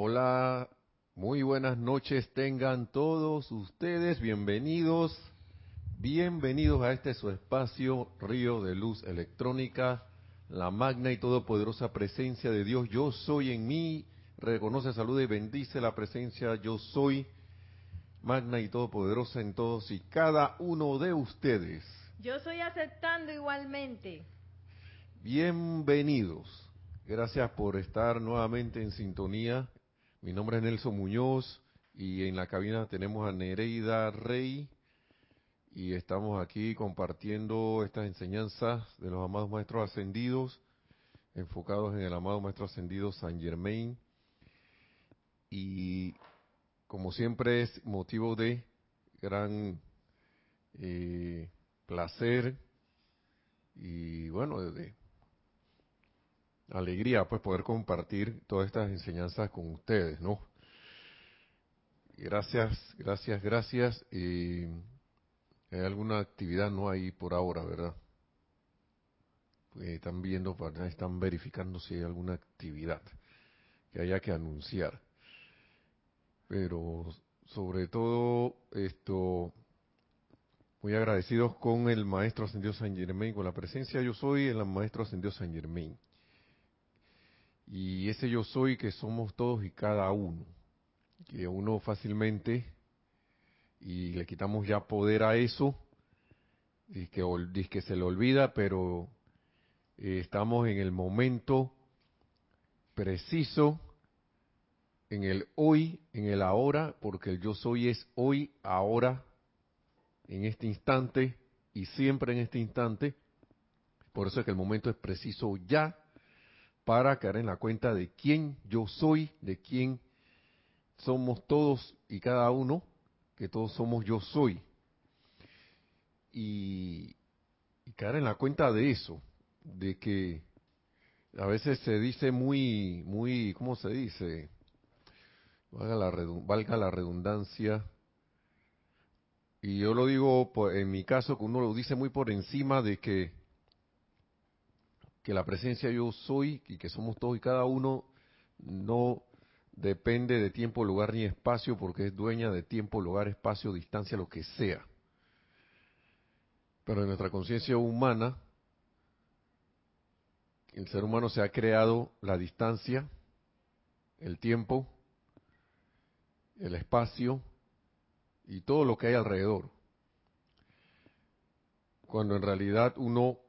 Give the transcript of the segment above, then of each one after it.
Hola, muy buenas noches tengan todos ustedes, bienvenidos, bienvenidos a este su espacio Río de Luz Electrónica, la magna y todopoderosa presencia de Dios, yo soy en mí, reconoce, saluda y bendice la presencia, yo soy magna y todopoderosa en todos y cada uno de ustedes. Yo soy aceptando igualmente. Bienvenidos. Gracias por estar nuevamente en sintonía. Mi nombre es Nelson Muñoz y en la cabina tenemos a Nereida Rey y estamos aquí compartiendo estas enseñanzas de los amados maestros ascendidos, enfocados en el amado maestro ascendido San Germain. Y como siempre es motivo de gran eh, placer y bueno, de, alegría pues poder compartir todas estas enseñanzas con ustedes, ¿no? Gracias, gracias, gracias. Y hay alguna actividad no hay por ahora, ¿verdad? Pues están viendo, están verificando si hay alguna actividad que haya que anunciar. Pero sobre todo esto muy agradecidos con el maestro ascendido San Germain, con la presencia yo soy el maestro ascendido San Germain. Y ese yo soy que somos todos y cada uno. Que uno fácilmente, y le quitamos ya poder a eso, y que, se le olvida, pero eh, estamos en el momento preciso, en el hoy, en el ahora, porque el yo soy es hoy, ahora, en este instante y siempre en este instante. Por eso es que el momento es preciso ya para caer en la cuenta de quién yo soy, de quién somos todos y cada uno, que todos somos yo soy. Y, caer en la cuenta de eso, de que a veces se dice muy, muy, ¿cómo se dice? Valga la, valga la redundancia. Y yo lo digo en mi caso, que uno lo dice muy por encima de que que la presencia yo soy y que somos todos y cada uno no depende de tiempo, lugar ni espacio porque es dueña de tiempo, lugar, espacio, distancia, lo que sea. Pero en nuestra conciencia humana, el ser humano se ha creado la distancia, el tiempo, el espacio y todo lo que hay alrededor. Cuando en realidad uno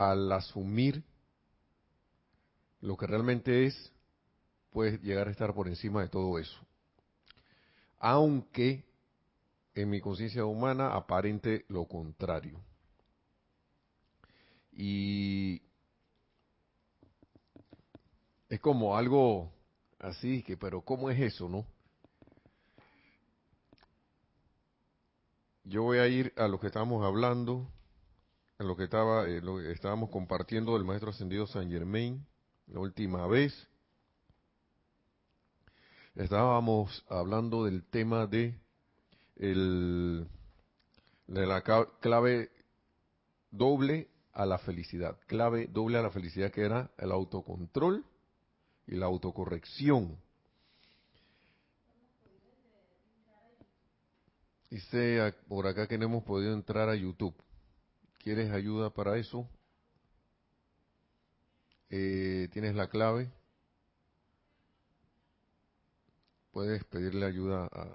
al asumir lo que realmente es, puede llegar a estar por encima de todo eso. Aunque en mi conciencia humana aparente lo contrario. Y es como algo así, que pero ¿cómo es eso, no? Yo voy a ir a lo que estamos hablando en lo que estaba, eh, lo que estábamos compartiendo del maestro ascendido San Germain la última vez. Estábamos hablando del tema de el de la clave doble a la felicidad, clave doble a la felicidad que era el autocontrol y la autocorrección. Dice por acá que no hemos podido entrar a YouTube. ¿Quieres ayuda para eso? Eh, ¿Tienes la clave? Puedes pedirle ayuda a,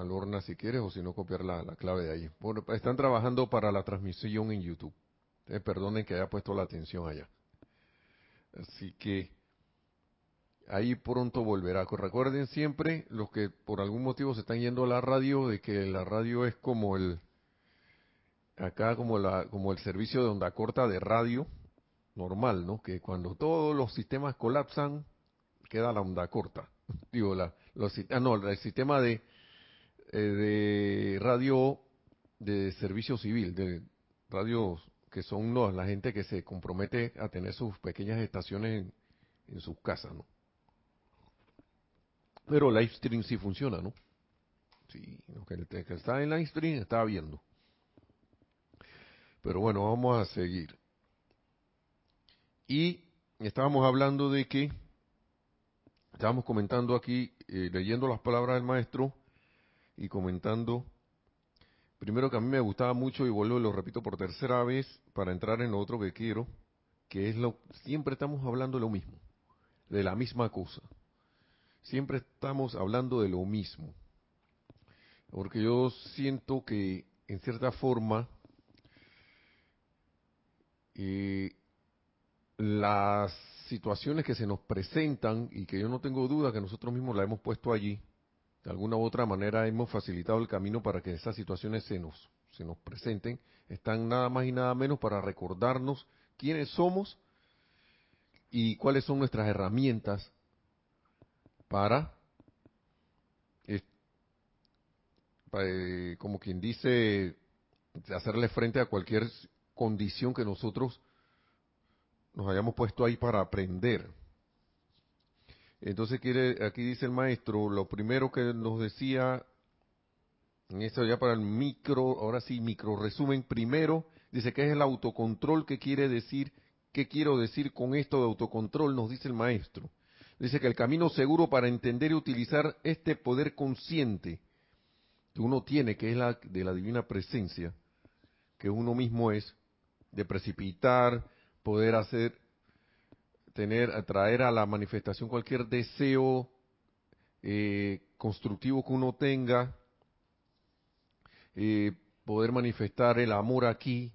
a Lorna si quieres o si no copiar la, clave de ahí. Bueno, están trabajando para la transmisión en YouTube. perdonen que haya puesto la atención allá. Así que ahí pronto volverá. Recuerden siempre, los que por algún motivo se están yendo a la radio, de que la radio es como el, acá como la, como el servicio de onda corta de radio normal, ¿no? Que cuando todos los sistemas colapsan, queda la onda corta. Digo, la, los, ah, no, el sistema de, eh, de radio de servicio civil, de radios que son no, la gente que se compromete a tener sus pequeñas estaciones en, en sus casas, ¿no? Pero live stream sí funciona, ¿no? Sí, lo que, está en live stream está viendo. Pero bueno, vamos a seguir. Y estábamos hablando de que, estábamos comentando aquí, eh, leyendo las palabras del maestro y comentando, primero que a mí me gustaba mucho y vuelvo y lo repito por tercera vez para entrar en lo otro que quiero, que es lo, siempre estamos hablando lo mismo, de la misma cosa. Siempre estamos hablando de lo mismo. Porque yo siento que, en cierta forma, eh, las situaciones que se nos presentan y que yo no tengo duda que nosotros mismos la hemos puesto allí, de alguna u otra manera hemos facilitado el camino para que esas situaciones se nos, se nos presenten, están nada más y nada menos para recordarnos quiénes somos y cuáles son nuestras herramientas para, eh, como quien dice, hacerle frente a cualquier condición que nosotros nos hayamos puesto ahí para aprender. Entonces quiere, aquí dice el maestro, lo primero que nos decía, en esto ya para el micro, ahora sí, micro resumen, primero, dice que es el autocontrol que quiere decir, ¿qué quiero decir con esto de autocontrol? Nos dice el maestro. Dice que el camino seguro para entender y utilizar este poder consciente que uno tiene, que es la de la divina presencia, que uno mismo es, de precipitar, poder hacer, tener, atraer a la manifestación cualquier deseo eh, constructivo que uno tenga, eh, poder manifestar el amor aquí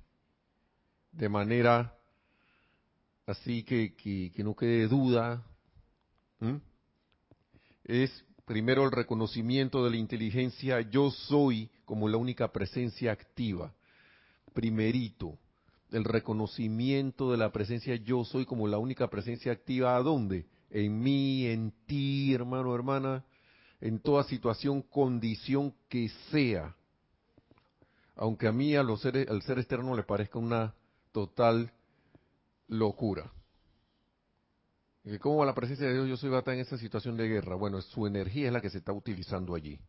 de manera así que, que, no quede duda. Es primero el reconocimiento de la inteligencia yo soy como la única presencia activa. Primerito el reconocimiento de la presencia yo soy como la única presencia activa, ¿a dónde? En mí, en ti, hermano, hermana, en toda situación, condición que sea. Aunque a mí, a los seres, al ser externo, le parezca una total locura. ¿Cómo la presencia de Dios yo soy va a estar en esa situación de guerra? Bueno, su energía es la que se está utilizando allí,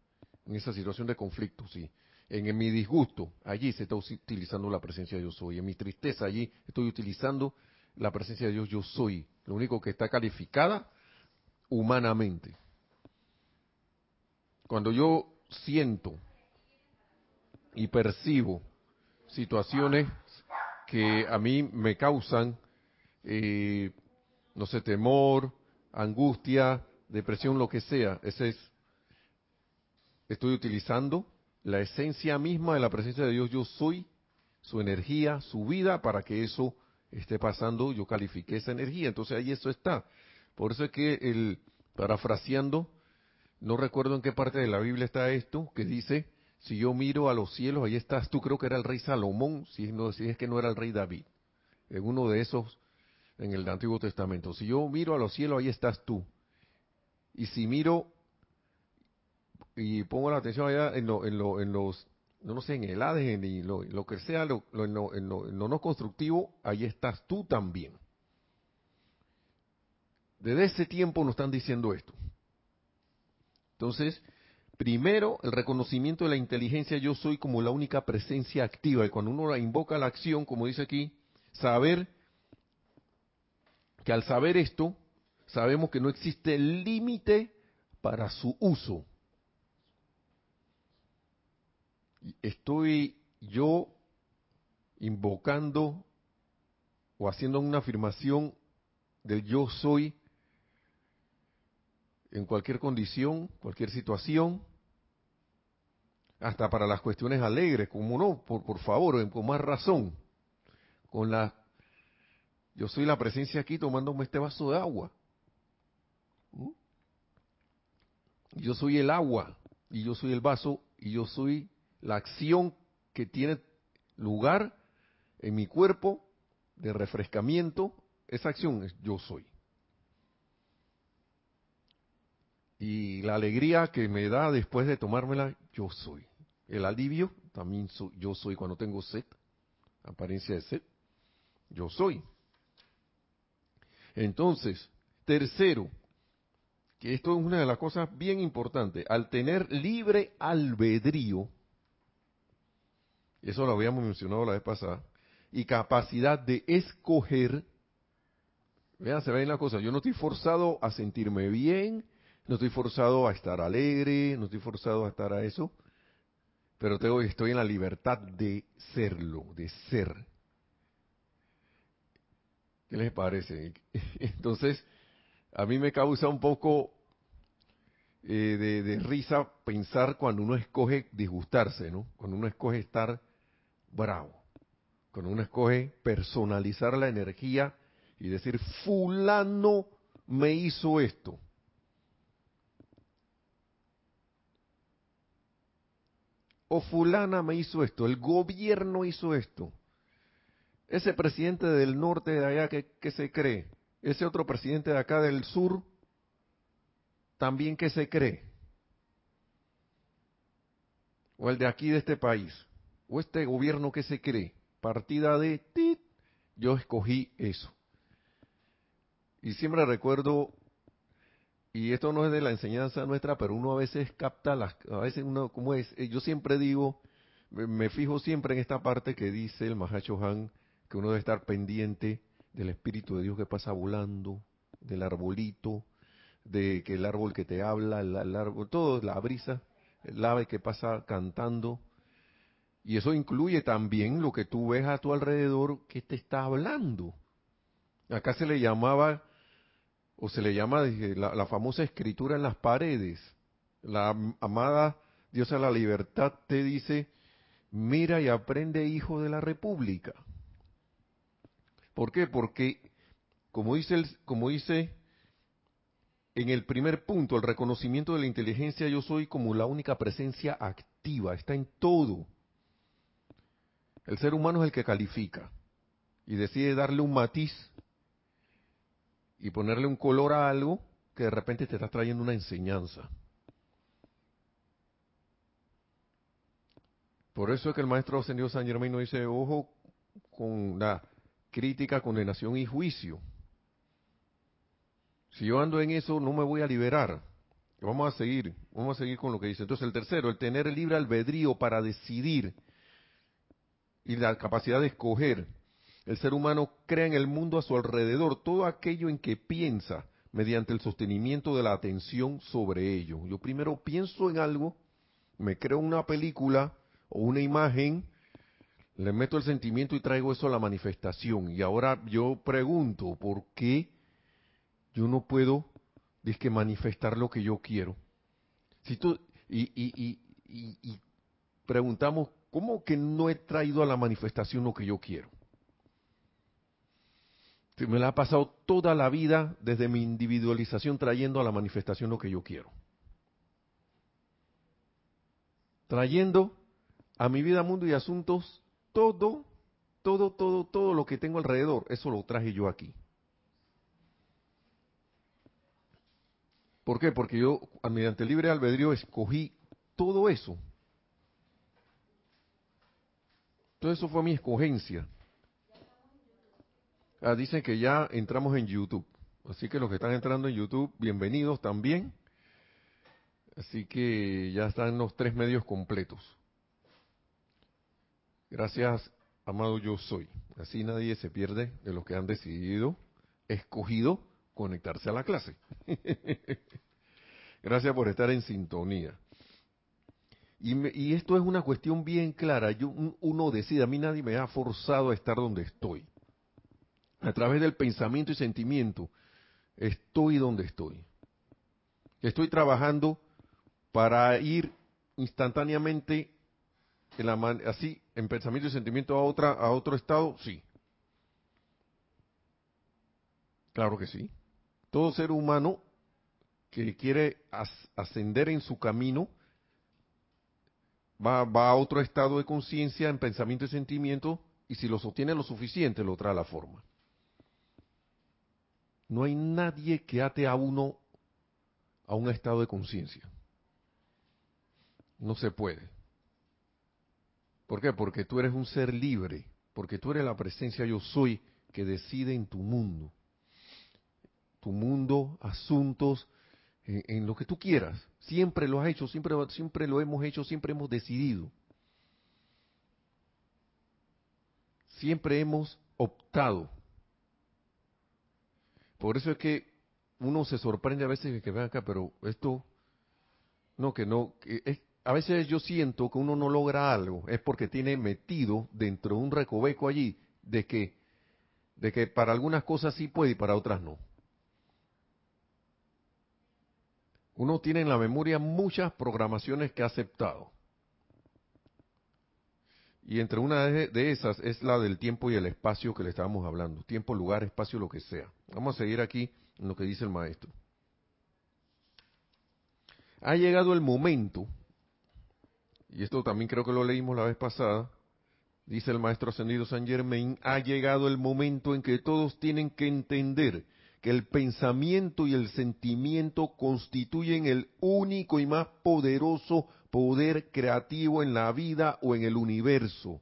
en esa situación de conflicto, sí en, mi disgusto, allí se está utilizando la presencia de yo soy. En mi tristeza, allí estoy utilizando la presencia de Dios yo soy. Lo único que está calificada humanamente. Cuando yo siento y percibo situaciones que a mí me causan, eh, no sé, temor, angustia, depresión, lo que sea, ese es, estoy utilizando la esencia misma de la presencia de Dios, yo soy, su energía, su vida, para que eso esté pasando, yo califique esa energía. Entonces ahí eso está. Por eso es que el, parafraseando, no recuerdo en qué parte de la Biblia está esto, que dice, si yo miro a los cielos, ahí estás tú, creo que era el rey Salomón, si, no, si es que no era el rey David, en uno de esos en el Antiguo Testamento. Si yo miro a los cielos, ahí estás tú. Y si miro y pongo la atención allá en, lo, en, lo, en los, no, sé, en el ADN y lo, que sea, en, lo, en lo no constructivo, ahí estás tú también. Desde ese tiempo nos están diciendo esto. Entonces, primero, el reconocimiento de la inteligencia yo soy como la única presencia activa. Y cuando uno invoca la acción, como dice aquí, saber que al saber esto, sabemos que no existe límite para su uso. estoy yo invocando o haciendo una afirmación del yo soy en cualquier condición, cualquier situación, hasta para las cuestiones alegres, como no, por, por favor, con más razón, con la, yo soy la presencia aquí tomándome este vaso de agua. ¿Mm? Yo soy el agua, y yo soy el vaso, y yo soy la acción que tiene lugar en mi cuerpo de refrescamiento, esa acción es yo soy. Y la alegría que me da después de tomármela, yo soy. El alivio, también soy, yo soy cuando tengo sed, apariencia de sed, yo soy. Entonces, tercero, que esto es una de las cosas bien importantes, al tener libre albedrío, eso lo habíamos mencionado la vez pasada, y capacidad de escoger, Vean, se ven la cosa. Yo no estoy forzado a sentirme bien, no estoy forzado a estar alegre, no estoy forzado a estar a eso, pero tengo, estoy en la libertad de serlo, de ser. ¿Qué les parece? Entonces, a mí me causa un poco eh, de, de, risa pensar cuando uno escoge disgustarse, ¿no? Cuando uno escoge estar bravo, cuando uno escoge personalizar la energía y decir, fulano me hizo esto. O fulana me hizo esto, el gobierno hizo esto. Ese presidente del norte de allá que, se cree, ese otro presidente de acá del sur, también que se cree. O el de aquí de este país, o este gobierno que se cree, partida de tit, yo escogí eso. Y siempre recuerdo, y esto no es de la enseñanza nuestra, pero uno a veces capta las, a veces uno, como es, eh, yo siempre digo, me, fijo siempre en esta parte que dice el Mahacho Han, que uno debe estar pendiente del Espíritu de Dios que pasa volando, del arbolito, de que el árbol que te habla, el, árbol, todo, la brisa, el ave que pasa cantando. Y eso incluye también lo que tú ves a tu alrededor que te está hablando. Acá se le llamaba o se le llama la, famosa escritura en las paredes. La amada Dios a la libertad te dice, mira y aprende hijo de la República. ¿Por qué? Porque, como dice, como dice en el primer punto, el reconocimiento de la inteligencia, yo soy como la única presencia activa, está en todo. El ser humano es el que califica y decide darle un matiz y ponerle un color a algo que de repente te está trayendo una enseñanza. Por eso es que el maestro ascendido San Germain nos dice, ojo con la crítica, condenación y juicio. Si yo ando en eso, no me voy a liberar. Vamos a seguir, vamos a seguir con lo que dice. Entonces, el tercero, el tener el libre albedrío para decidir y la capacidad de escoger el ser humano crea en el mundo a su alrededor todo aquello en que piensa mediante el sostenimiento de la atención sobre ello. Yo primero pienso en algo, me creo una película o una imagen, le meto el sentimiento y traigo eso a la manifestación. Y ahora yo pregunto, ¿por qué yo no puedo que manifestar lo que yo quiero? Si tú, y, y, y, y preguntamos, ¿cómo que no he traído a la manifestación lo que yo quiero? me la ha pasado toda la vida desde mi individualización trayendo a la manifestación lo que yo quiero. Trayendo a mi vida, mundo y asuntos todo, todo, todo, todo lo que tengo alrededor. Eso lo traje yo aquí. ¿Por qué? Porque yo, mediante el libre albedrío, escogí todo eso. Todo eso fue mi escogencia. Ah, dicen que ya entramos en YouTube. Así que los que están entrando en YouTube, bienvenidos también. Así que ya están los tres medios completos. Gracias, amado yo soy. Así nadie se pierde de los que han decidido, escogido conectarse a la clase. Gracias por estar en sintonía. Y, esto es una cuestión bien clara. Yo, uno decide, a mí nadie me ha forzado a estar donde estoy a través del pensamiento y sentimiento, estoy donde estoy. Estoy trabajando para ir instantáneamente en así en pensamiento y sentimiento a otra a otro estado, sí. Claro que sí. Todo ser humano que quiere ascender en su camino va, va a otro estado de conciencia en pensamiento y sentimiento y si lo sostiene lo suficiente lo trae a la forma. No hay nadie que ate a uno a un estado de conciencia. No se puede. ¿Por qué? Porque tú eres un ser libre, porque tú eres la presencia yo soy que decide en tu mundo. Tu mundo, asuntos, en, lo que tú quieras. Siempre lo has hecho, siempre, siempre lo hemos hecho, siempre hemos decidido. Siempre hemos optado por eso es que uno se sorprende a veces que vean acá, pero esto, no, que no, es, a veces yo siento que uno no logra algo, es porque tiene metido dentro de un recoveco allí de que, de que para algunas cosas sí puede y para otras no. Uno tiene en la memoria muchas programaciones que ha aceptado. Y entre una de esas es la del tiempo y el espacio que le estábamos hablando. Tiempo, lugar, espacio, lo que sea. Vamos a seguir aquí en lo que dice el maestro. Ha llegado el momento, y esto también creo que lo leímos la vez pasada, dice el maestro ascendido San Germain, ha llegado el momento en que todos tienen que entender que el pensamiento y el sentimiento constituyen el único y más poderoso poder creativo en la vida o en el universo.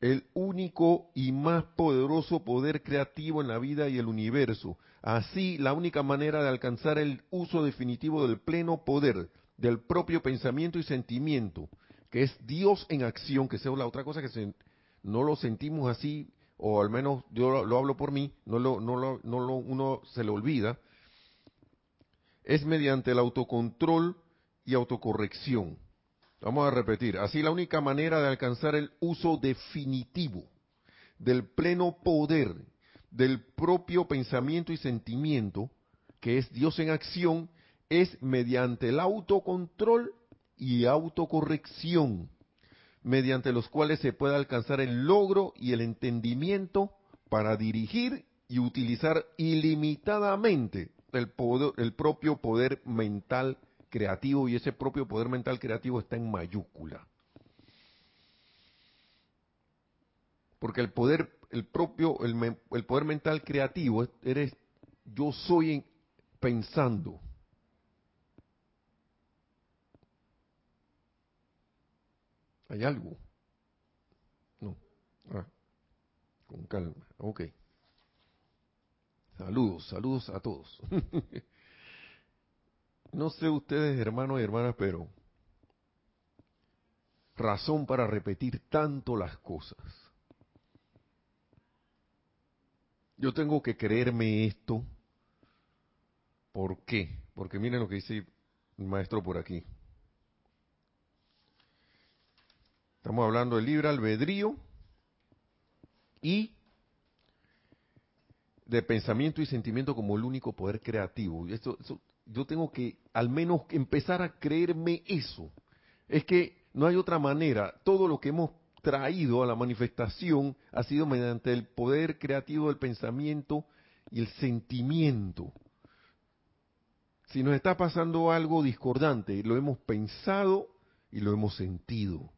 El único y más poderoso poder creativo en la vida y el universo. Así, la única manera de alcanzar el uso definitivo del pleno poder del propio pensamiento y sentimiento, que es Dios en acción, que es la otra cosa que no lo sentimos así o al menos yo lo, hablo por mí, no lo, no lo, no lo, uno se le olvida, es mediante el autocontrol y autocorrección. Vamos a repetir, así la única manera de alcanzar el uso definitivo del pleno poder del propio pensamiento y sentimiento, que es Dios en acción, es mediante el autocontrol y autocorrección mediante los cuales se puede alcanzar el logro y el entendimiento para dirigir y utilizar ilimitadamente el, propio poder mental creativo y ese propio poder mental creativo está en mayúscula. Porque el poder, el propio, el poder mental creativo eres yo soy pensando. ¿Hay algo? No. Ah, con calma. Ok. Saludos, saludos a todos. no sé ustedes, hermanos y hermanas, pero razón para repetir tanto las cosas. Yo tengo que creerme esto. ¿Por qué? Porque miren lo que dice el maestro por aquí. Estamos hablando de libre albedrío y de pensamiento y sentimiento como el único poder creativo. Yo tengo que al menos empezar a creerme eso. Es que no hay otra manera. Todo lo que hemos traído a la manifestación ha sido mediante el poder creativo del pensamiento y el sentimiento. Si nos está pasando algo discordante, lo hemos pensado y lo hemos sentido.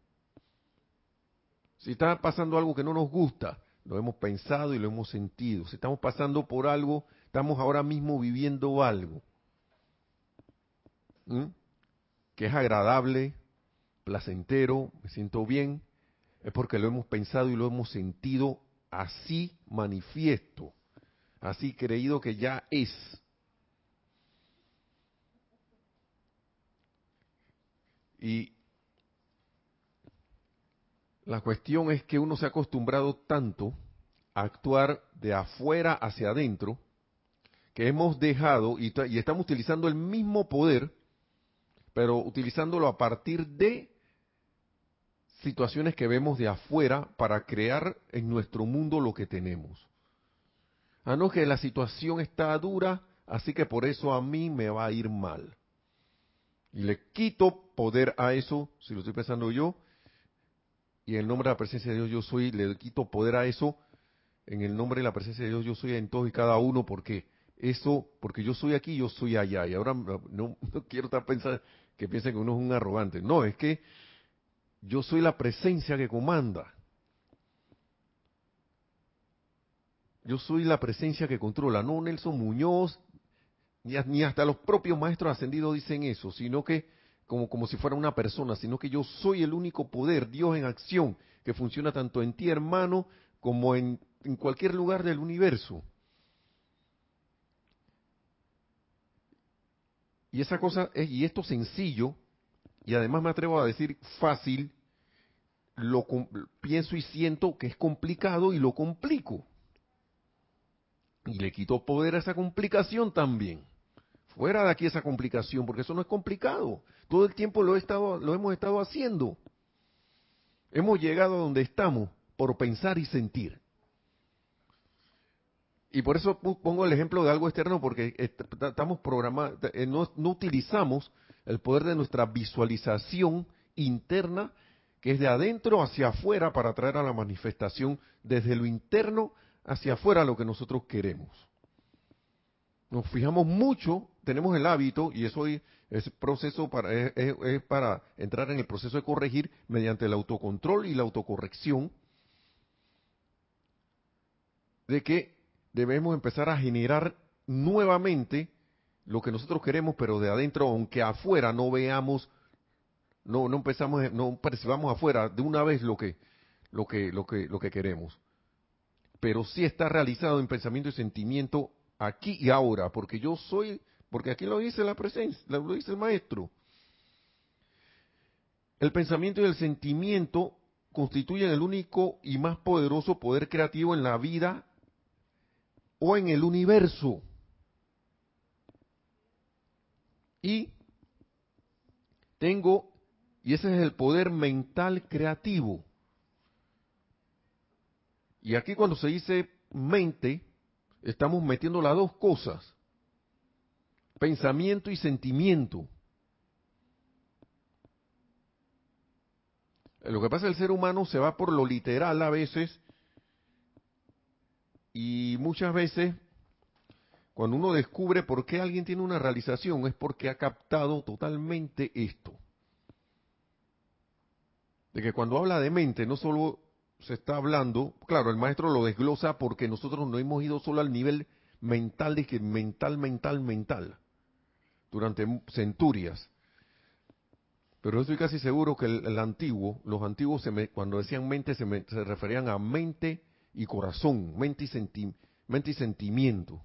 Si está pasando algo que no nos gusta, lo hemos pensado y lo hemos sentido. Si estamos pasando por algo, estamos ahora mismo viviendo algo que es agradable, placentero, me siento bien, es porque lo hemos pensado y lo hemos sentido así manifiesto, así creído que ya es. Y la cuestión es que uno se ha acostumbrado tanto a actuar de afuera hacia adentro, que hemos dejado y, estamos utilizando el mismo poder, pero utilizándolo a partir de situaciones que vemos de afuera para crear en nuestro mundo lo que tenemos. Ah, no, que la situación está dura, así que por eso a mí me va a ir mal. Y le quito poder a eso, si lo estoy pensando yo, y en el nombre de la presencia de Dios yo soy, le quito poder a eso, en el nombre de la presencia de Dios yo soy en todos y cada uno, porque eso, porque yo soy aquí, yo soy allá, y ahora no, quiero estar pensando que piensen que uno es un arrogante, no, es que yo soy la presencia que comanda. Yo soy la presencia que controla, no Nelson Muñoz, ni hasta los propios maestros ascendidos dicen eso, sino que como, como si fuera una persona, sino que yo soy el único poder, Dios en acción, que funciona tanto en ti, hermano, como en, en cualquier lugar del universo. Y esa cosa, es, y esto sencillo, y además me atrevo a decir fácil, lo pienso y siento que es complicado y lo complico. Y le quitó poder a esa complicación también. Fuera de aquí esa complicación, porque eso no es complicado. Todo el tiempo lo, he estado, lo hemos estado haciendo. Hemos llegado a donde estamos por pensar y sentir. Y por eso pongo el ejemplo de algo externo, porque estamos programados, eh, no, no utilizamos el poder de nuestra visualización interna, que es de adentro hacia afuera, para traer a la manifestación desde lo interno hacia afuera lo que nosotros queremos. Nos fijamos mucho, tenemos el hábito, y eso es proceso para, es, para entrar en el proceso de corregir mediante el autocontrol y la autocorrección, de que debemos empezar a generar nuevamente lo que nosotros queremos, pero de adentro, aunque afuera no veamos, no, no empezamos, no percibamos afuera de una vez lo que, lo que, lo que, lo que queremos. Pero sí está realizado en pensamiento y sentimiento aquí y ahora, porque yo soy, porque aquí lo dice la presencia, lo dice el maestro. El pensamiento y el sentimiento constituyen el único y más poderoso poder creativo en la vida o en el universo. Y tengo, y ese es el poder mental creativo. Y aquí cuando se dice mente, estamos metiendo las dos cosas, pensamiento y sentimiento. Lo que pasa es que el ser humano se va por lo literal a veces y muchas veces cuando uno descubre por qué alguien tiene una realización es porque ha captado totalmente esto. De que cuando habla de mente no solo se está hablando, claro, el maestro lo desglosa porque nosotros no hemos ido solo al nivel mental de que mental, mental, mental, durante centurias. Pero estoy casi seguro que el, antiguo, los antiguos cuando decían mente se, se, referían a mente y corazón, mente y, mente y sentimiento.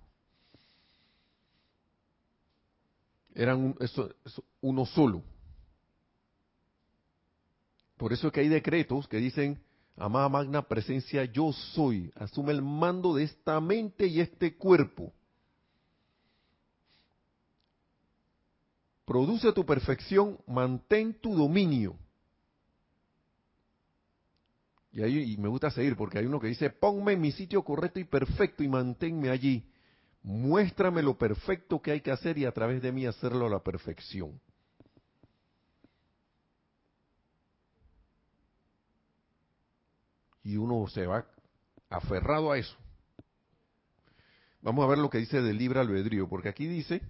eran uno solo. Por eso es que hay decretos que dicen, amada magna presencia, yo soy, asume el mando de esta mente y este cuerpo. Produce tu perfección, mantén tu dominio. Y ahí me gusta seguir porque hay uno que dice, ponme en mi sitio correcto y perfecto y manténme allí. Muéstrame lo perfecto que hay que hacer y a través de mí hacerlo a la perfección. Y uno se va aferrado a eso. Vamos a ver lo que dice del libre albedrío, porque aquí dice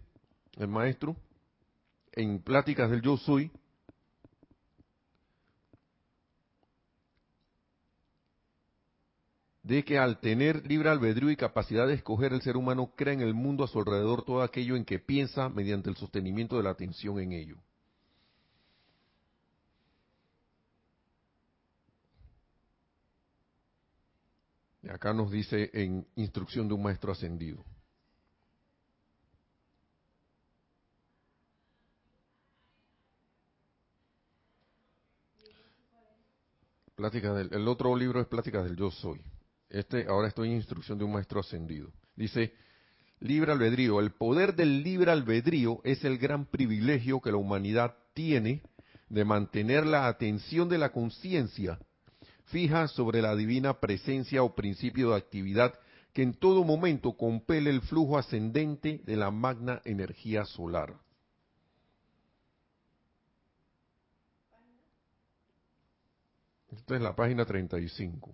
el maestro, en Pláticas del Yo Soy, de que al tener libre albedrío y capacidad de escoger, el ser humano crea en el mundo a su alrededor todo aquello en que piensa mediante el sostenimiento de la atención en ello. Acá nos dice en instrucción de un maestro ascendido. Plática del, el otro libro es Pláticas del Yo Soy. Este, ahora estoy en instrucción de un maestro ascendido. Dice, libre albedrío. El poder del libre albedrío es el gran privilegio que la humanidad tiene de mantener la atención de la conciencia fija sobre la divina presencia o principio de actividad que en todo momento compele el flujo ascendente de la magna energía solar. Esta es la página 35.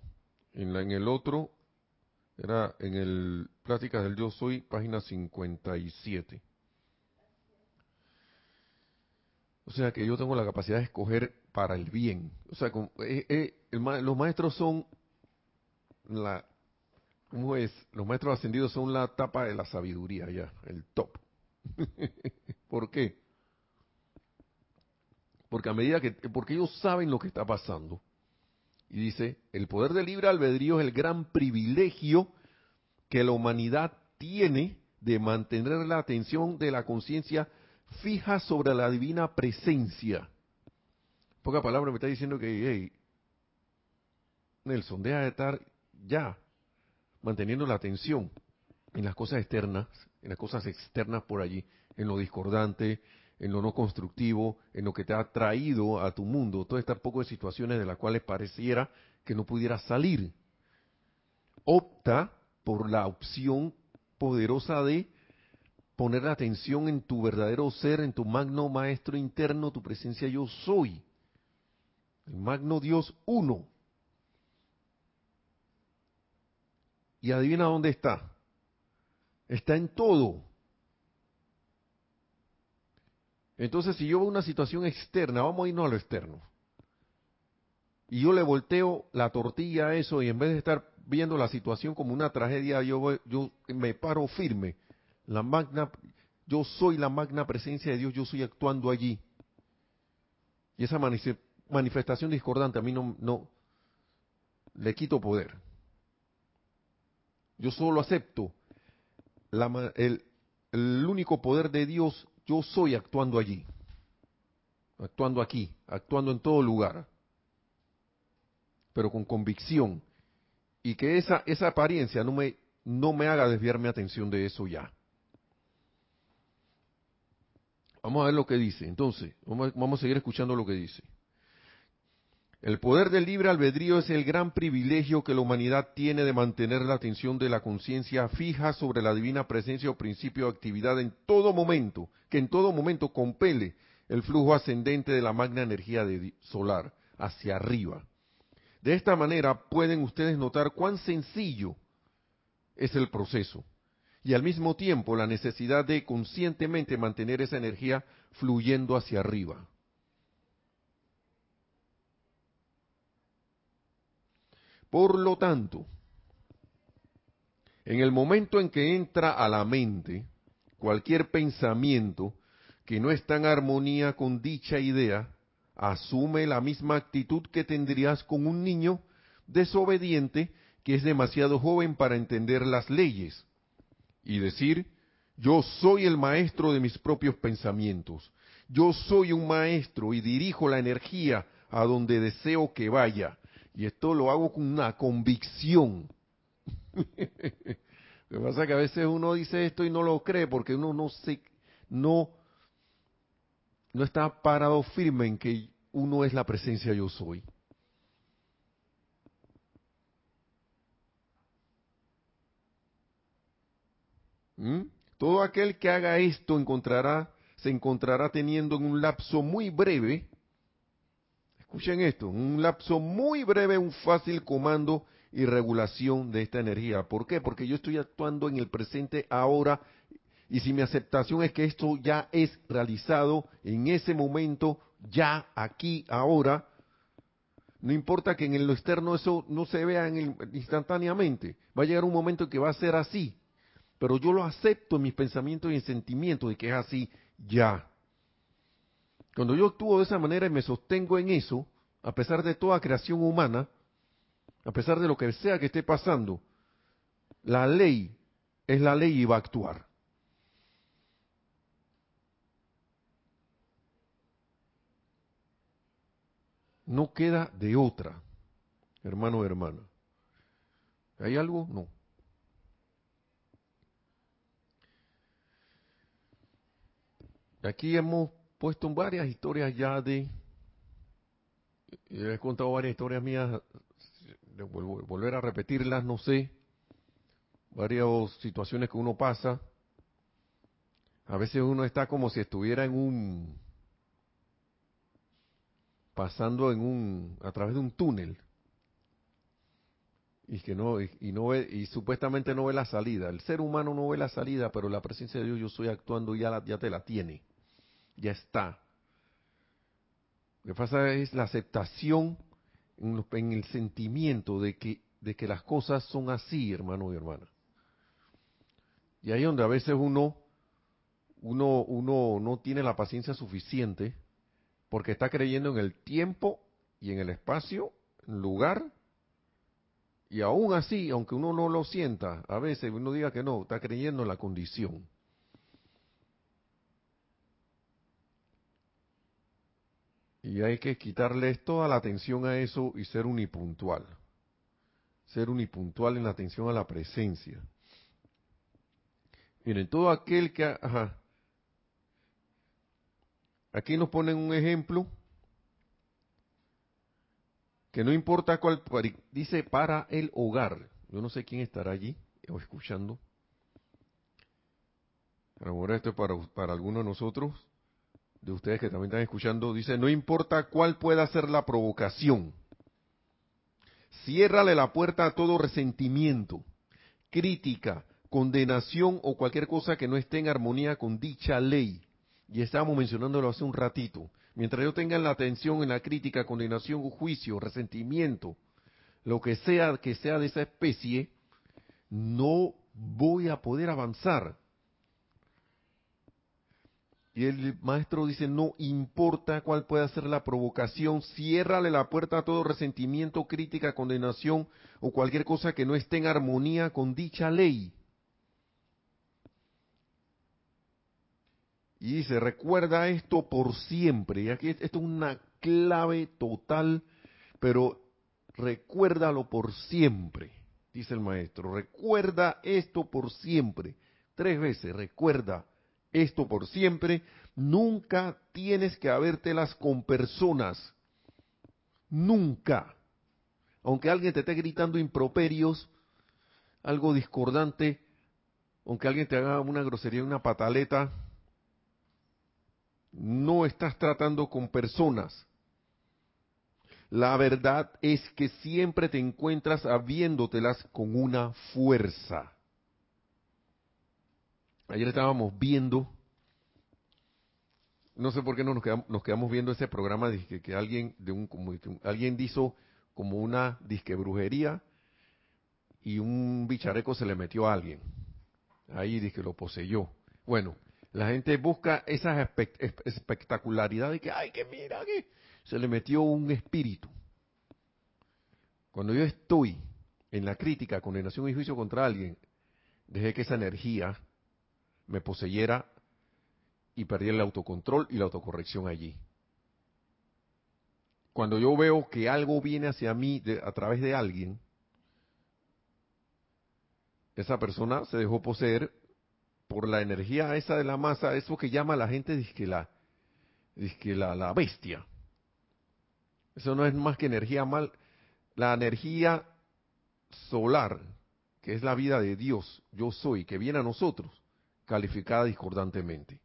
En, en el otro, era en el Pláticas del Yo Soy, página 57. O sea que yo tengo la capacidad de escoger para el bien. O sea, eh, eh, los maestros son la, ¿cómo es? Los maestros ascendidos son la tapa de la sabiduría ya, el top. ¿Por qué? Porque a medida que, porque ellos saben lo que está pasando, y dice, el poder del libre albedrío es el gran privilegio que la humanidad tiene de mantener la atención de la conciencia fija sobre la divina presencia. Poca palabra me está diciendo que, hey, Nelson, deja de estar ya manteniendo la atención en las cosas externas, en las cosas externas por allí, en lo discordante, en lo no constructivo, en lo que te ha traído a tu mundo, todas estas pocas situaciones de las cuales pareciera que no pudieras salir. Opta por la opción poderosa de poner la atención en tu verdadero ser, en tu magno maestro interno, tu presencia yo soy. El magno Dios uno. Y adivina dónde está. Está en todo. Entonces, si yo veo una situación externa, vamos a irnos a lo externo. Y yo le volteo la tortilla a eso y en vez de estar viendo la situación como una tragedia, yo, yo me paro firme. La magna, yo soy la magna presencia de Dios, yo soy actuando allí. Y esa manifestación discordante a mí no, le quito poder. Yo solo acepto el, el único poder de Dios, yo soy actuando allí, actuando aquí, actuando en todo lugar, pero con convicción y que esa, esa apariencia no me, no me haga desviar mi atención de eso ya. Vamos a ver lo que dice. Entonces, vamos, a seguir escuchando lo que dice. El poder del libre albedrío es el gran privilegio que la humanidad tiene de mantener la atención de la conciencia fija sobre la divina presencia o principio de actividad en todo momento, que en todo momento compele el flujo ascendente de la magna energía solar hacia arriba. De esta manera pueden ustedes notar cuán sencillo es el proceso y al mismo tiempo la necesidad de conscientemente mantener esa energía fluyendo hacia arriba. Por lo tanto, en el momento en que entra a la mente cualquier pensamiento que no está en armonía con dicha idea, asume la misma actitud que tendrías con un niño desobediente que es demasiado joven para entender las leyes y decir, yo soy el maestro de mis propios pensamientos, yo soy un maestro y dirijo la energía a donde deseo que vaya. Y esto lo hago con una convicción. lo que pasa es que a veces uno dice esto y no lo cree porque uno no se, no no está parado firme en que uno es la presencia yo soy. ¿Mm? Todo aquel que haga esto encontrará, se encontrará teniendo en un lapso muy breve, escuchen esto, un lapso muy breve un fácil comando y regulación de esta energía. ¿Por qué? Porque yo estoy actuando en el presente ahora y si mi aceptación es que esto ya es realizado en ese momento, ya, aquí, ahora, no importa que en lo externo eso no se vea instantáneamente, va a llegar un momento en que va a ser así, pero yo lo acepto en mis pensamientos y en sentimientos de que es así ya. Cuando yo actúo de esa manera y me sostengo en eso, a pesar de toda creación humana, a pesar de lo que sea que esté pasando, la ley es la ley y va a actuar. No queda de otra, hermano o hermana. ¿Hay algo? No. Aquí hemos puesto varias historias ya de... He contado varias historias mías, de volver a repetirlas, no sé. Varias situaciones que uno pasa. A veces uno está como si estuviera en un pasando en un a través de un túnel y que no y, no ve, y supuestamente no ve la salida. El ser humano no ve la salida, pero la presencia de Dios yo estoy actuando ya ya te la tiene. Ya está. Lo que pasa es la aceptación en, en el sentimiento de que de que las cosas son así, hermano y hermana. Y ahí donde a veces uno uno uno no tiene la paciencia suficiente porque está creyendo en el tiempo y en el espacio, lugar, y aún así, aunque uno no lo sienta, a veces uno diga que no, está creyendo en la condición. Y hay que quitarle toda la atención a eso y ser unipuntual. Ser unipuntual en la atención a la presencia. Miren, todo aquel que... Ajá. Aquí nos ponen un ejemplo que no importa cuál, dice para el hogar. Yo no sé quién estará allí o escuchando. Ahora esto es para, para algunos de nosotros, de ustedes que también están escuchando. Dice, no importa cuál pueda ser la provocación. Ciérrale la puerta a todo resentimiento, crítica, condenación o cualquier cosa que no esté en armonía con dicha ley. Y estábamos mencionándolo hace un ratito. Mientras yo tenga la atención en la crítica, condenación, juicio, resentimiento, lo que sea que sea de esa especie, no voy a poder avanzar. Y el maestro dice, no importa cuál pueda ser la provocación, ciérrale la puerta a todo resentimiento, crítica, condenación o cualquier cosa que no esté en armonía con dicha ley. Y dice, recuerda esto por siempre. Y aquí esto es una clave total, pero recuérdalo por siempre, dice el maestro. Recuerda esto por siempre. Tres veces, recuerda esto por siempre. Nunca tienes que habértelas con personas. Nunca. Aunque alguien te esté gritando improperios, algo discordante, aunque alguien te haga una grosería, una pataleta, no estás tratando con personas. La verdad es que siempre te encuentras habiéndotelas con una fuerza. Ayer estábamos viendo, no sé por qué no nos quedamos, nos quedamos viendo ese programa de que, alguien de como, alguien hizo como una disque brujería y un bichareco se le metió a alguien. Ahí que lo poseyó. Bueno, la gente busca esa espectacularidad de que, ay, que mira, que se le metió un espíritu. Cuando yo estoy en la crítica, condenación y juicio contra alguien, dejé que esa energía me poseyera y perdí el autocontrol y la autocorrección allí. Cuando yo veo que algo viene hacia mí a través de alguien, esa persona se dejó poseer por la energía esa de la masa, eso que llama la gente disque la, la, la bestia. Eso no es más que energía mal, la energía solar, que es la vida de Dios, yo soy, que viene a nosotros, calificada discordantemente.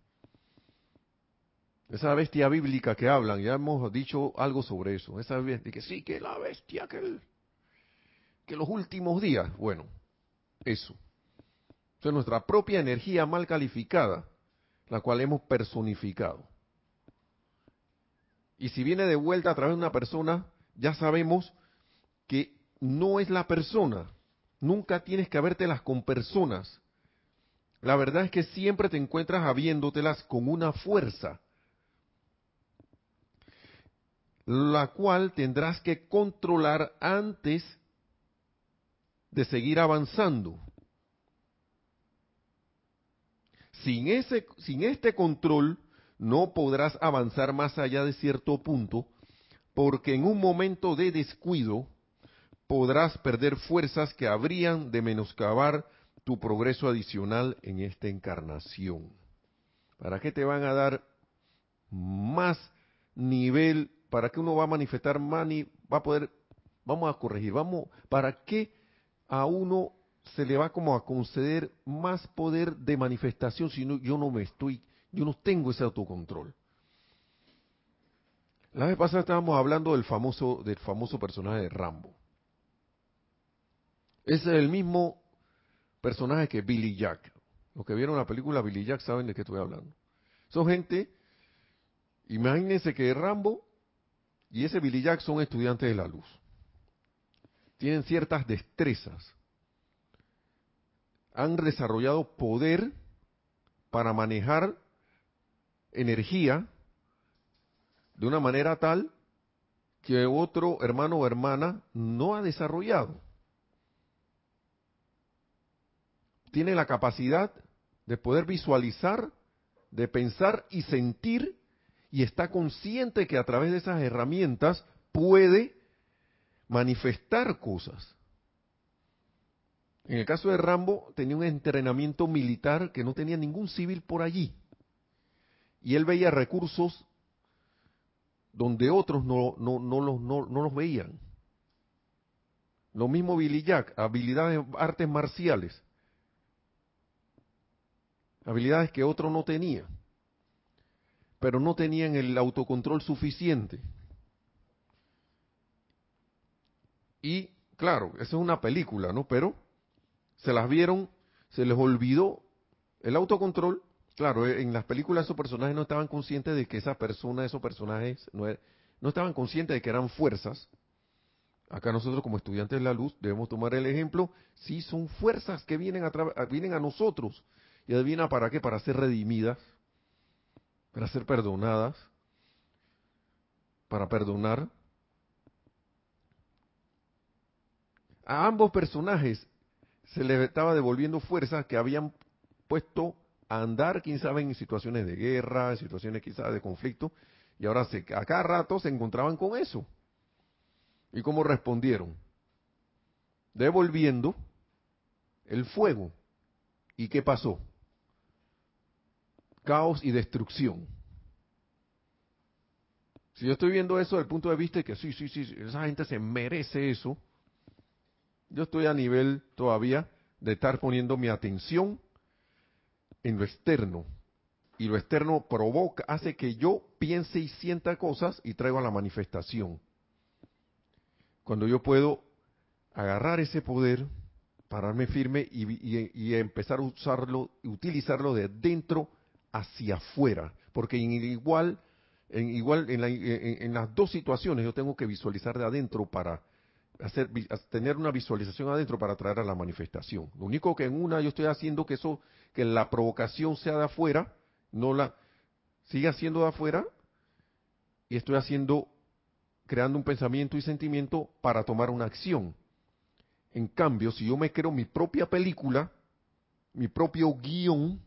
Esa bestia bíblica que hablan, ya hemos dicho algo sobre eso. Esa bestia que sí, que la bestia, que, los últimos días. Bueno, eso es nuestra propia energía mal calificada, la cual hemos personificado. Y si viene de vuelta a través de una persona, ya sabemos que no es la persona. Nunca tienes que habértelas con personas. La verdad es que siempre te encuentras habiéndotelas con una fuerza, la cual tendrás que controlar antes de seguir avanzando. Sin, ese, sin este control no podrás avanzar más allá de cierto punto, porque en un momento de descuido podrás perder fuerzas que habrían de menoscabar tu progreso adicional en esta encarnación. ¿Para qué te van a dar más nivel? ¿Para qué uno va a manifestar más va a poder, vamos a corregir, vamos, ¿para qué a uno se le va como a conceder más poder de manifestación si no, yo no me estoy, yo no tengo ese autocontrol. La vez pasada estábamos hablando del famoso, del famoso personaje de Rambo. Ese es el mismo personaje que Billy Jack. Los que vieron la película Billy Jack saben de qué estoy hablando. Son gente, imagínense que Rambo y ese Billy Jack son estudiantes de la luz. Tienen ciertas destrezas han desarrollado poder para manejar energía de una manera tal que otro hermano o hermana no ha desarrollado. Tiene la capacidad de poder visualizar, de pensar y sentir y está consciente que a través de esas herramientas puede manifestar cosas. En el caso de Rambo, tenía un entrenamiento militar que no tenía ningún civil por allí. Y él veía recursos donde otros no, no, no, los, no, no los veían. Lo mismo Billy Jack, habilidades, artes marciales. Habilidades que otro no tenía. Pero no tenían el autocontrol suficiente. Y, claro, eso es una película, ¿no? Pero se las vieron, se les olvidó el autocontrol. Claro, eh, en las películas esos personajes no estaban conscientes de que esa persona, esos personajes, no, er, no estaban conscientes de que eran fuerzas. Acá nosotros como estudiantes de la luz debemos tomar el ejemplo, sí son fuerzas que vienen a, vienen a nosotros. ¿Y adivina para qué? Para ser redimidas, para ser perdonadas, para perdonar. A ambos personajes se les estaba devolviendo fuerzas que habían puesto a andar, quién sabe, en situaciones de guerra, en situaciones quizás de conflicto, y ahora se, a cada rato se encontraban con eso. ¿Y cómo respondieron? Devolviendo el fuego. ¿Y qué pasó? Caos y destrucción. Si yo estoy viendo eso desde el punto de vista de que sí, sí, sí, esa gente se merece eso, yo estoy a nivel todavía de estar poniendo mi atención en lo externo. Y lo externo provoca, hace que yo piense y sienta cosas y traigo a la manifestación. Cuando yo puedo agarrar ese poder, pararme firme y, empezar a usarlo, utilizarlo de dentro hacia afuera. Porque en igual, en igual, en las dos situaciones yo tengo que visualizar de adentro para hacer, tener una visualización adentro para traer a la manifestación. Lo único que en una yo estoy haciendo que eso, que la provocación sea de afuera, no la siga siendo de afuera, y estoy haciendo, creando un pensamiento y sentimiento para tomar una acción. En cambio, si yo me creo mi propia película, mi propio guion,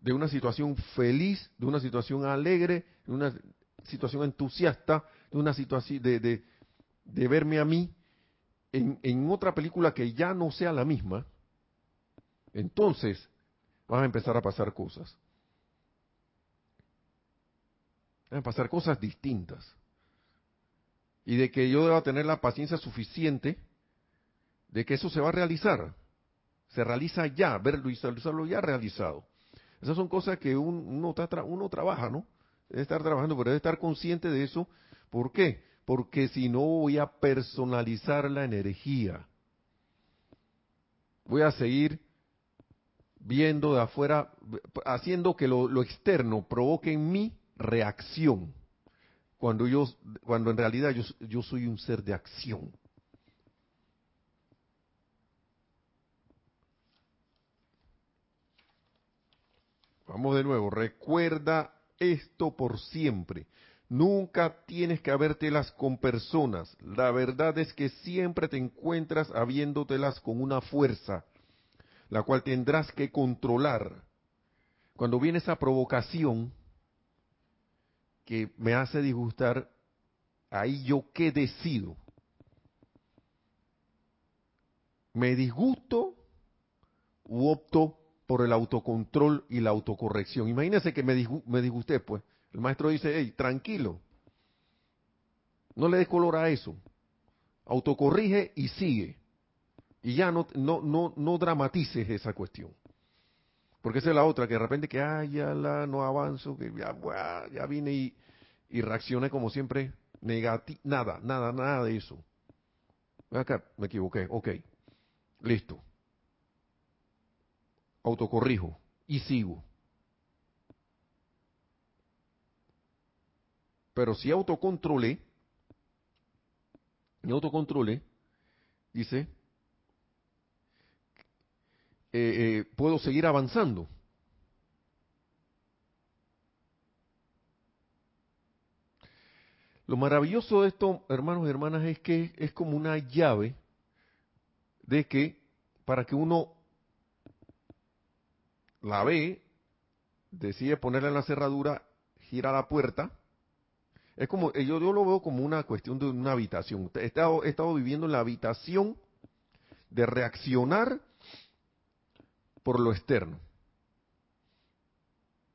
de una situación feliz, de una situación alegre, de una situación entusiasta, de una situación de, de, verme a mí en, en, otra película que ya no sea la misma, entonces van a empezar a pasar cosas. Van a pasar cosas distintas. Y de que yo deba tener la paciencia suficiente de que eso se va a realizar. Se realiza ya, verlo y visualizarlo ya realizado. Esas son cosas que uno, uno trabaja, ¿no? Debe estar trabajando, pero debe estar consciente de eso ¿Por qué? Porque si no voy a personalizar la energía. Voy a seguir viendo de afuera, haciendo que lo, externo provoque en mí reacción. Cuando yo, cuando en realidad yo, yo soy un ser de acción. Vamos de nuevo, recuerda esto por siempre. Nunca tienes que habértelas con personas. La verdad es que siempre te encuentras habiéndotelas con una fuerza, la cual tendrás que controlar. Cuando viene esa provocación que me hace disgustar, ahí yo qué decido. ¿Me disgusto u opto por el autocontrol y la autocorrección? Imagínense que me, disgusté, pues el maestro dice, hey, tranquilo, no le des color a eso, autocorrige y sigue. Y ya no, no, no, no dramatices esa cuestión. Porque esa es la otra, que de repente que, ay, ya la, no avanzo, que ya, ya vine y, y reaccioné como siempre, negativo, nada, nada, nada de eso. Acá me equivoqué, ok, listo. Autocorrijo y sigo. Pero si autocontrolé, y autocontrolé, dice, eh, eh, puedo seguir avanzando. Lo maravilloso de esto, hermanos y hermanas, es que es como una llave de que para que uno la ve, decide ponerla en la cerradura, gira la puerta, Es como, yo, yo lo veo como una cuestión de una habitación. He estado, he estado viviendo en la habitación de reaccionar por lo externo.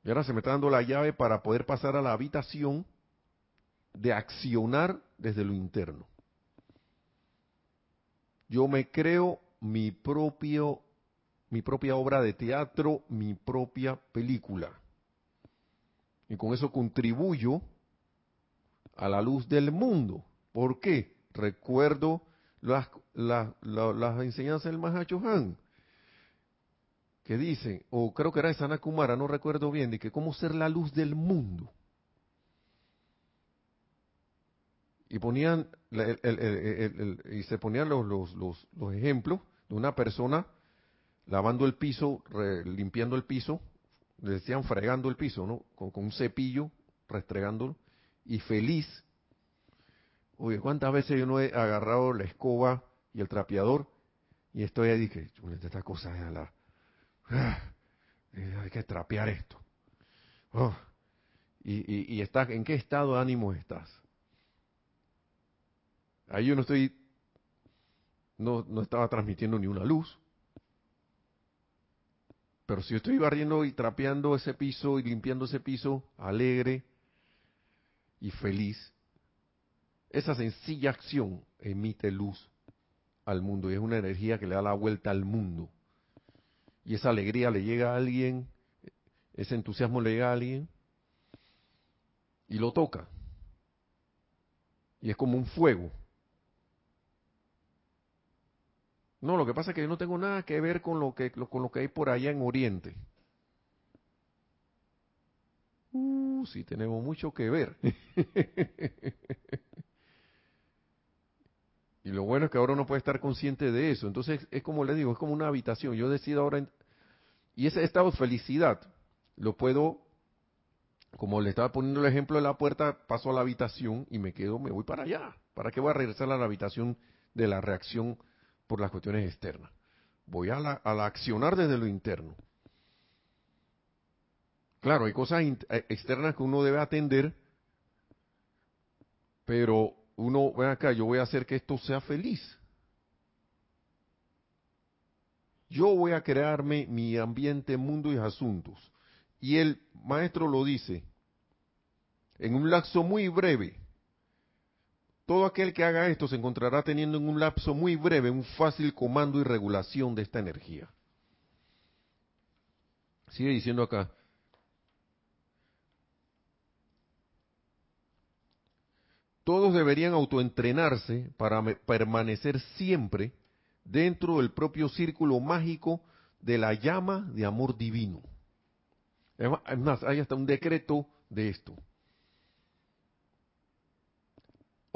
Y ahora se me está dando la llave para poder pasar a la habitación de accionar desde lo interno. Yo me creo mi propio mi propia obra de teatro, mi propia película. Y con eso contribuyo a la luz del mundo. ¿Por qué? Recuerdo las, las, enseñanzas del Mahacho Han, que dicen, o creo que era de Sana Kumara, no recuerdo bien, de que cómo ser la luz del mundo. Y ponían, y se ponían los, los, los, los ejemplos de una persona lavando el piso, limpiando el piso, le decían fregando el piso, ¿no? Con, un cepillo, restregándolo, y feliz. Oye, ¿cuántas veces yo no he agarrado la escoba y el trapeador? Y estoy ahí, dije, esta cosa es la... Ah, hay que trapear esto. Oh, y, y, está, ¿en qué estado de ánimo estás? Ahí yo no estoy, no, no estaba transmitiendo ni una luz, pero si yo estoy barriendo y trapeando ese piso y limpiando ese piso, alegre y feliz, esa sencilla acción emite luz al mundo y es una energía que le da la vuelta al mundo. Y esa alegría le llega a alguien, ese entusiasmo le llega a alguien y lo toca. Y es como un fuego No, lo que pasa es que yo no tengo nada que ver con lo que, con lo que hay por allá en Oriente. Uh, sí, tenemos mucho que ver. y lo bueno es que ahora uno puede estar consciente de eso. Entonces, es como le digo, es como una habitación. Yo decido ahora, y ese estado de felicidad lo puedo, como le estaba poniendo el ejemplo de la puerta, paso a la habitación y me quedo, me voy para allá. ¿Para qué voy a regresar a la habitación de la reacción por las cuestiones externas. Voy a la, accionar desde lo interno. Claro, hay cosas eh, externas que uno debe atender, pero uno, ven acá, yo voy a hacer que esto sea feliz. Yo voy a crearme mi ambiente, mundo y asuntos. Y el maestro lo dice en un lapso muy breve. Todo aquel que haga esto se encontrará teniendo en un lapso muy breve un fácil comando y regulación de esta energía. Sigue diciendo acá. Todos deberían autoentrenarse para permanecer siempre dentro del propio círculo mágico de la llama de amor divino. Es más, hay hasta un decreto de esto.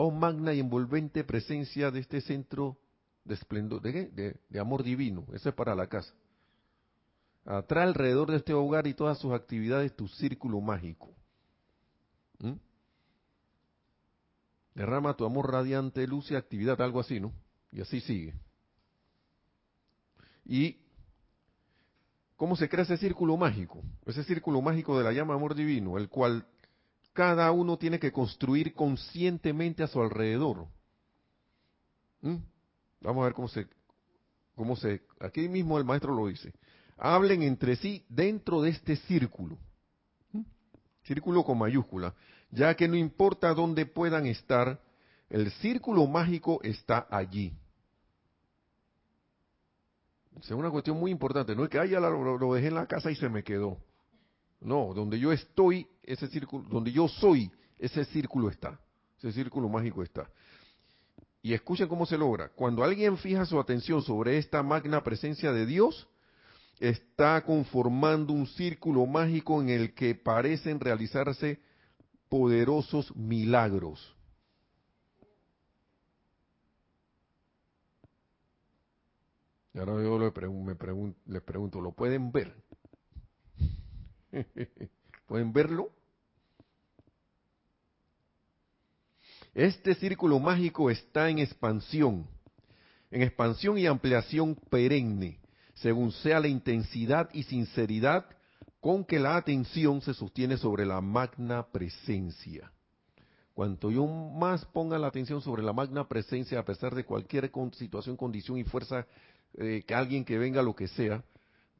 Oh magna y envolvente presencia de este centro de esplendor, ¿de, De, amor divino, eso es para la casa. Atrae alrededor de este hogar y todas sus actividades tu círculo mágico. ¿Mm? Derrama tu amor radiante, luz y actividad, algo así, ¿no? Y así sigue. ¿Y cómo se crea ese círculo mágico? Ese círculo mágico de la llama amor divino, el cual cada uno tiene que construir conscientemente a su alrededor. ¿Mm? Vamos a ver cómo se, cómo se, aquí mismo el maestro lo dice. Hablen entre sí dentro de este círculo. ¿Mm? Círculo con mayúscula. Ya que no importa dónde puedan estar, el círculo mágico está allí. Es una cuestión muy importante. No es que haya lo, lo dejé en la casa y se me quedó. No, donde yo estoy, ese círculo, donde yo soy, ese círculo está. Ese círculo mágico está. Y escuchen cómo se logra. Cuando alguien fija su atención sobre esta magna presencia de Dios, está conformando un círculo mágico en el que parecen realizarse poderosos milagros. Ahora yo le les pregunto, ¿lo pueden ver? ¿Pueden verlo? Este círculo mágico está en expansión, en expansión y ampliación perenne, según sea la intensidad y sinceridad con que la atención se sostiene sobre la magna presencia. cuanto yo más ponga la atención sobre la magna presencia, a pesar de cualquier situación, condición y fuerza, eh, que alguien que venga, lo que sea,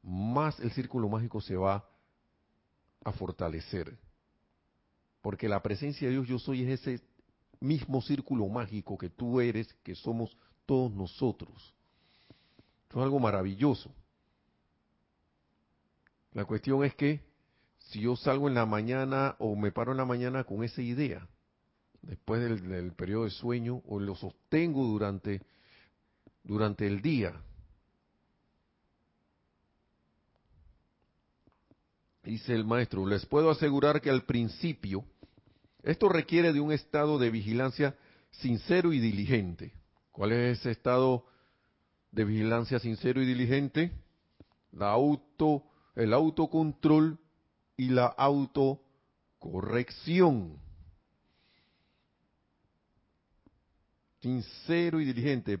más el círculo mágico se va a fortalecer. Porque la presencia de Dios yo soy es ese mismo círculo mágico que tú eres, que somos todos nosotros. Es algo maravilloso. La cuestión es que si yo salgo en la mañana o me paro en la mañana con esa idea, después del, periodo de sueño, o lo sostengo durante, durante el día, dice el maestro, les puedo asegurar que al principio, esto requiere de un estado de vigilancia sincero y diligente. ¿Cuál es ese estado de vigilancia sincero y diligente? La auto, el autocontrol y la autocorrección. Sincero y diligente.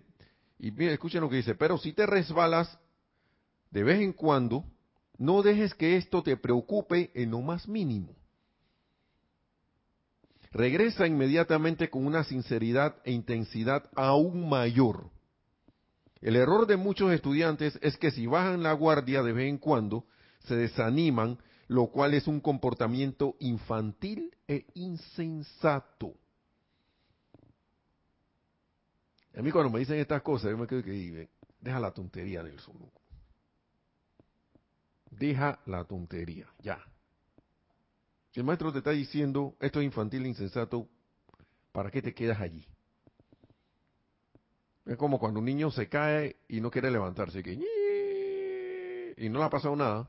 Y mira, escuchen lo que dice, pero si te resbalas de vez en cuando, no dejes que esto te preocupe en lo más mínimo. Regresa inmediatamente con una sinceridad e intensidad aún mayor. El error de muchos estudiantes es que si bajan la guardia de vez en cuando, se desaniman lo cual es un comportamiento infantil e insensato. A mí cuando me dicen estas cosas, yo me quedo que deja la tontería. Deja la tontería, ya. El maestro te está diciendo esto es infantil e insensato, ¿para qué te quedas allí? Es como cuando un niño se cae y no quiere levantarse, que y no le ha pasado nada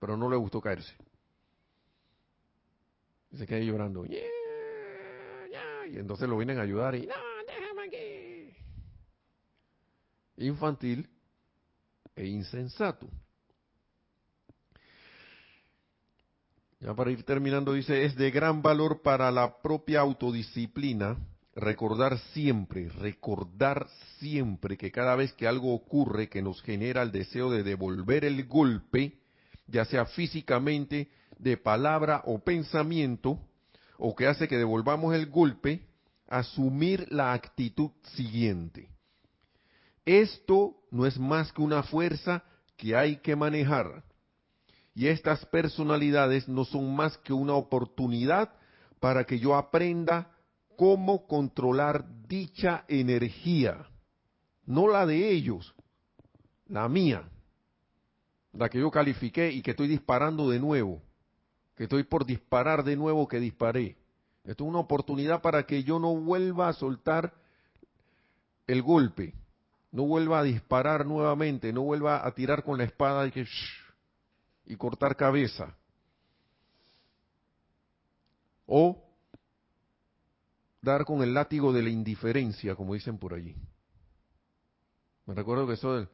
pero no le gustó caerse. Y se queda llorando. y entonces lo vienen a ayudar y, no, déjame aquí. Infantil e insensato. Ya para ir terminando dice, es de gran valor para la propia autodisciplina recordar siempre, recordar siempre que cada vez que algo ocurre que nos genera el deseo de devolver el golpe, ya sea físicamente, de palabra o pensamiento, o que hace que devolvamos el golpe, asumir la actitud siguiente. Esto no es más que una fuerza que hay que manejar. Y estas personalidades no son más que una oportunidad para que yo aprenda cómo controlar dicha energía. No la de ellos, la mía la que yo califiqué y que estoy disparando de nuevo, que estoy por disparar de nuevo que disparé. Esto es una oportunidad para que yo no vuelva a soltar el golpe, no vuelva a disparar nuevamente, no vuelva a tirar con la espada y, que, y cortar cabeza. O dar con el látigo de la indiferencia, como dicen por allí. Me recuerdo que eso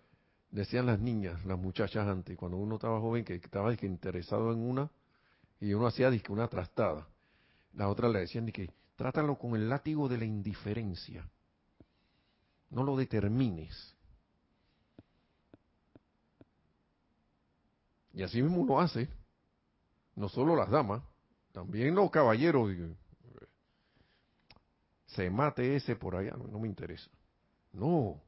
decían las niñas, las muchachas antes, cuando uno estaba joven, que estaba interesado en una, y uno hacía una trastada. La otra le decían que trátalo con el látigo de la indiferencia. No lo determines. Y así mismo uno hace. No solo las damas, también los caballeros. Se mate ese por allá, no me interesa. No,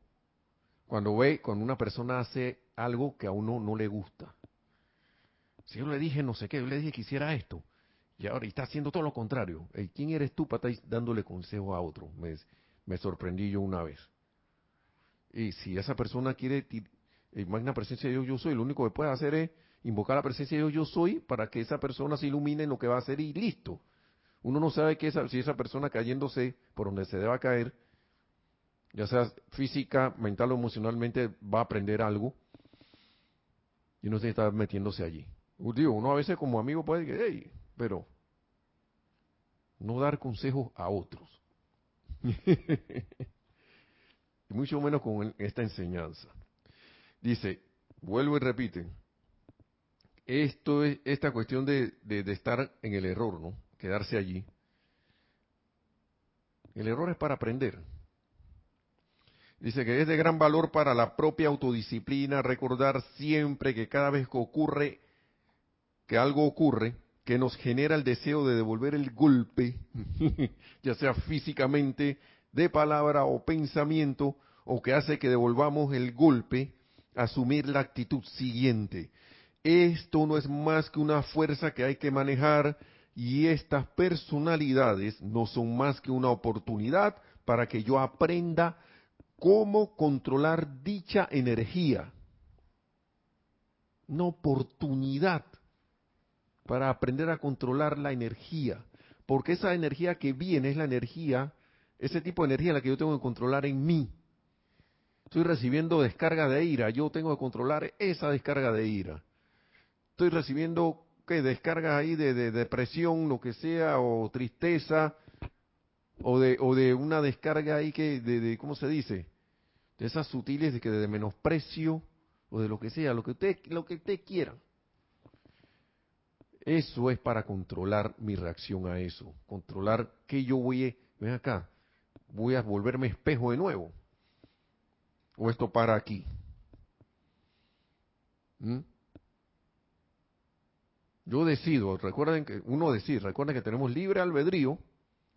cuando ve, cuando una persona hace algo que a uno no le gusta. Si yo le dije no sé qué, yo le dije que hiciera esto, y ahora está haciendo todo lo contrario. ¿Quién eres tú para estar dándole consejo a otro? Me, sorprendí yo una vez. Y si esa persona quiere, magna presencia de Dios yo soy, lo único que puede hacer es invocar la presencia de Dios yo soy para que esa persona se ilumine en lo que va a hacer y listo. Uno no sabe que esa, si esa persona cayéndose por donde se deba caer, ya sea física, mental o emocionalmente, va a aprender algo y no se está metiéndose allí. Digo, uno a veces como amigo puede decir, hey, pero no dar consejos a otros. mucho menos con esta enseñanza. Dice, vuelvo y repite, esto es esta cuestión de, de estar en el error, ¿no? Quedarse allí. El error es para aprender. Dice que es de gran valor para la propia autodisciplina recordar siempre que cada vez que ocurre, que algo ocurre, que nos genera el deseo de devolver el golpe, ya sea físicamente, de palabra o pensamiento, o que hace que devolvamos el golpe, asumir la actitud siguiente. Esto no es más que una fuerza que hay que manejar y estas personalidades no son más que una oportunidad para que yo aprenda cómo controlar dicha energía. Una oportunidad para aprender a controlar la energía. Porque esa energía que viene es la energía, ese tipo de energía la que yo tengo que controlar en mí. Estoy recibiendo descarga de ira, yo tengo que controlar esa descarga de ira. Estoy recibiendo ¿qué? descargas ahí de, depresión, lo que sea, o tristeza, o de, o de una descarga ahí que, de, ¿cómo se dice? De esas sutiles de que de menosprecio, o de lo que sea, lo que usted, lo que usted quiera. Eso es para controlar mi reacción a eso, controlar que yo voy, a, ven acá, voy a volverme espejo de nuevo o esto para aquí? ¿Mm? Yo decido, recuerden que uno decide, recuerden que tenemos libre albedrío,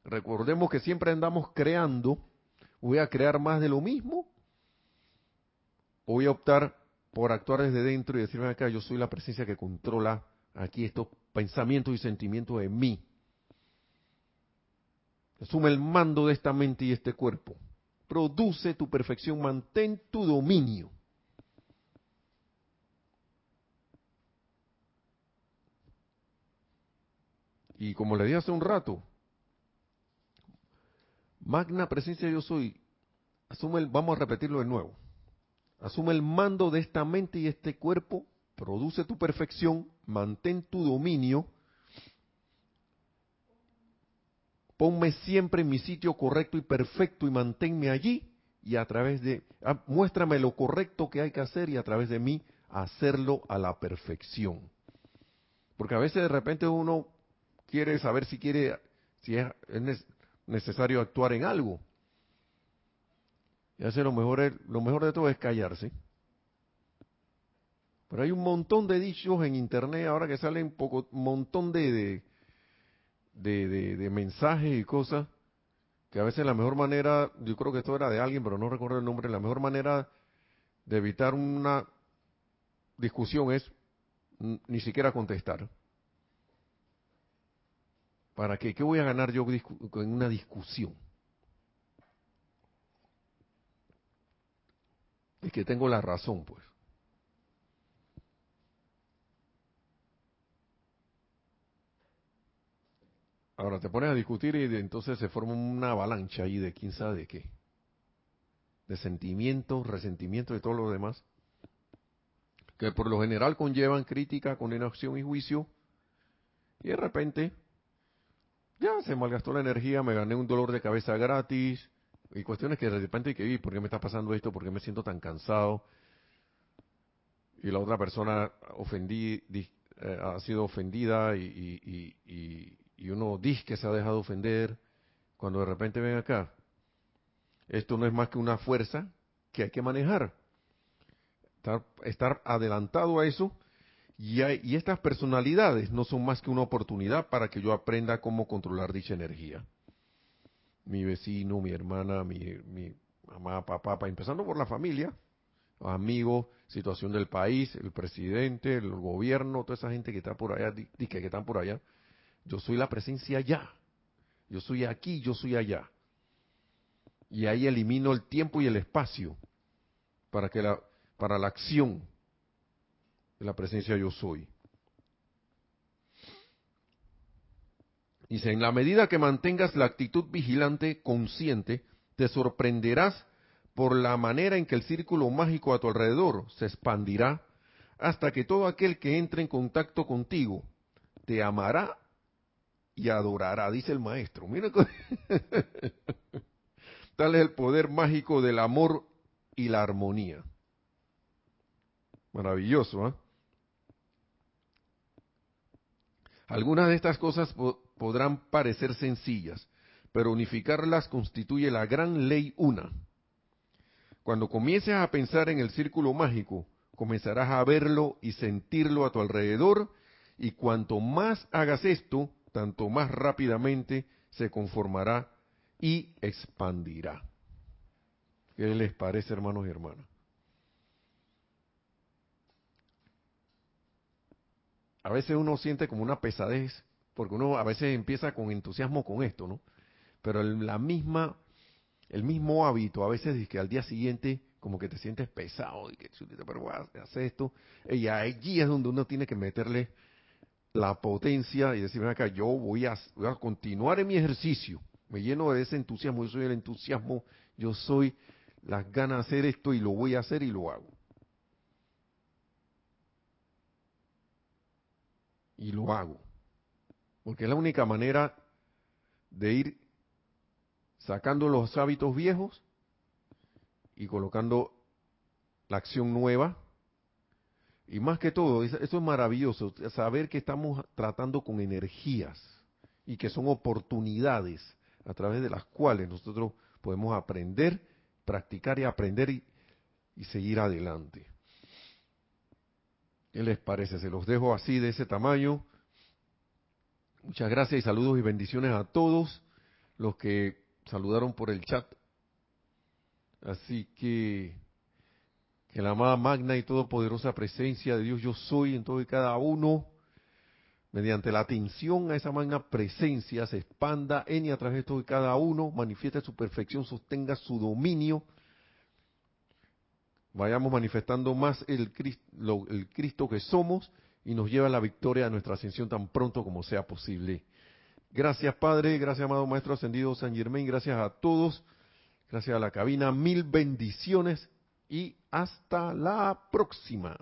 recordemos que siempre andamos creando, voy a crear más de lo mismo, o voy a optar por actuar desde dentro y decirme acá, yo soy la presencia que controla aquí estos pensamientos y sentimientos de mí. Asume el mando de esta mente y este cuerpo produce tu perfección, mantén tu dominio. Y como le dije hace un rato, magna presencia yo soy, asume el, vamos a repetirlo de nuevo, asume el mando de esta mente y este cuerpo, produce tu perfección, mantén tu dominio, ponme siempre en mi sitio correcto y perfecto y manténme allí y a través de, ah, muéstrame lo correcto que hay que hacer y a través de mí hacerlo a la perfección. Porque a veces de repente uno quiere saber si quiere, si es, necesario actuar en algo. Y hace lo mejor, lo mejor de todo es callarse. Pero hay un montón de dichos en internet ahora que salen un montón de, de, de, mensajes y cosas que a veces la mejor manera, yo creo que esto era de alguien, pero no recuerdo el nombre, la mejor manera de evitar una discusión es ni siquiera contestar. ¿Para qué? ¿Qué voy a ganar yo en una discusión? Es que tengo la razón, pues. Ahora te pones a discutir y entonces se forma una avalancha ahí de quién sabe de qué. De sentimientos, resentimientos y todo lo demás. Que por lo general conllevan crítica, condenación y juicio. Y de repente, ya se malgastó la energía, me gané un dolor de cabeza gratis. Y cuestiones que de repente hay que vi, ¿por qué me está pasando esto? ¿Por qué me siento tan cansado? Y la otra persona ofendí, eh, ha sido ofendida y, y uno dice que se ha dejado ofender, cuando de repente ven acá, esto no es más que una fuerza que hay que manejar. Estar, adelantado a eso y, y, estas personalidades no son más que una oportunidad para que yo aprenda cómo controlar dicha energía. Mi vecino, mi hermana, mi, mi mamá, papá, empezando por la familia, amigos, situación del país, el presidente, el gobierno, toda esa gente que está por allá, que, que están por allá, yo soy la presencia allá. Yo soy aquí, yo soy allá. Y ahí elimino el tiempo y el espacio para que la para la acción de la presencia yo soy. Dice, en la medida que mantengas la actitud vigilante, consciente, te sorprenderás por la manera en que el círculo mágico a tu alrededor se expandirá hasta que todo aquel que entre en contacto contigo te amará y adorará, dice el maestro. Mira, tal es el poder mágico del amor y la armonía. Maravilloso, ¿eh? Algunas de estas cosas podrán parecer sencillas, pero unificarlas constituye la gran ley una. Cuando comiences a pensar en el círculo mágico, comenzarás a verlo y sentirlo a tu alrededor Y cuanto más hagas esto, tanto más rápidamente se conformará y expandirá. ¿Qué les parece, hermanos y hermanas? A veces uno siente como una pesadez, porque uno a veces empieza con entusiasmo con esto, ¿no? Pero la misma, el mismo hábito, a veces es que al día siguiente como que te sientes pesado, y que pero voy a hacer esto, y allí es donde uno tiene que meterle la potencia y decir, acá, yo voy a, voy a continuar en mi ejercicio, me lleno de ese entusiasmo, yo soy el entusiasmo, yo soy las ganas de hacer esto y lo voy a hacer y lo hago. Y lo hago. Porque es la única manera de ir sacando los hábitos viejos y colocando la acción nueva. Y más que todo, eso es maravilloso, saber que estamos tratando con energías y que son oportunidades a través de las cuales nosotros podemos aprender, practicar y aprender y, seguir adelante. ¿Qué les parece? Se los dejo así de ese tamaño. Muchas gracias y saludos y bendiciones a todos los que saludaron por el chat. Así que que la amada magna y todopoderosa presencia de Dios yo soy en todo y cada uno mediante la atención a esa magna presencia, se expanda en y a través de todo y cada uno, manifieste su perfección, sostenga su dominio, vayamos manifestando más el, el Cristo que somos y nos lleva a la victoria de nuestra ascensión tan pronto como sea posible. Gracias Padre, gracias amado Maestro Ascendido San Germain, gracias a todos, gracias a la cabina, mil bendiciones y hasta la próxima.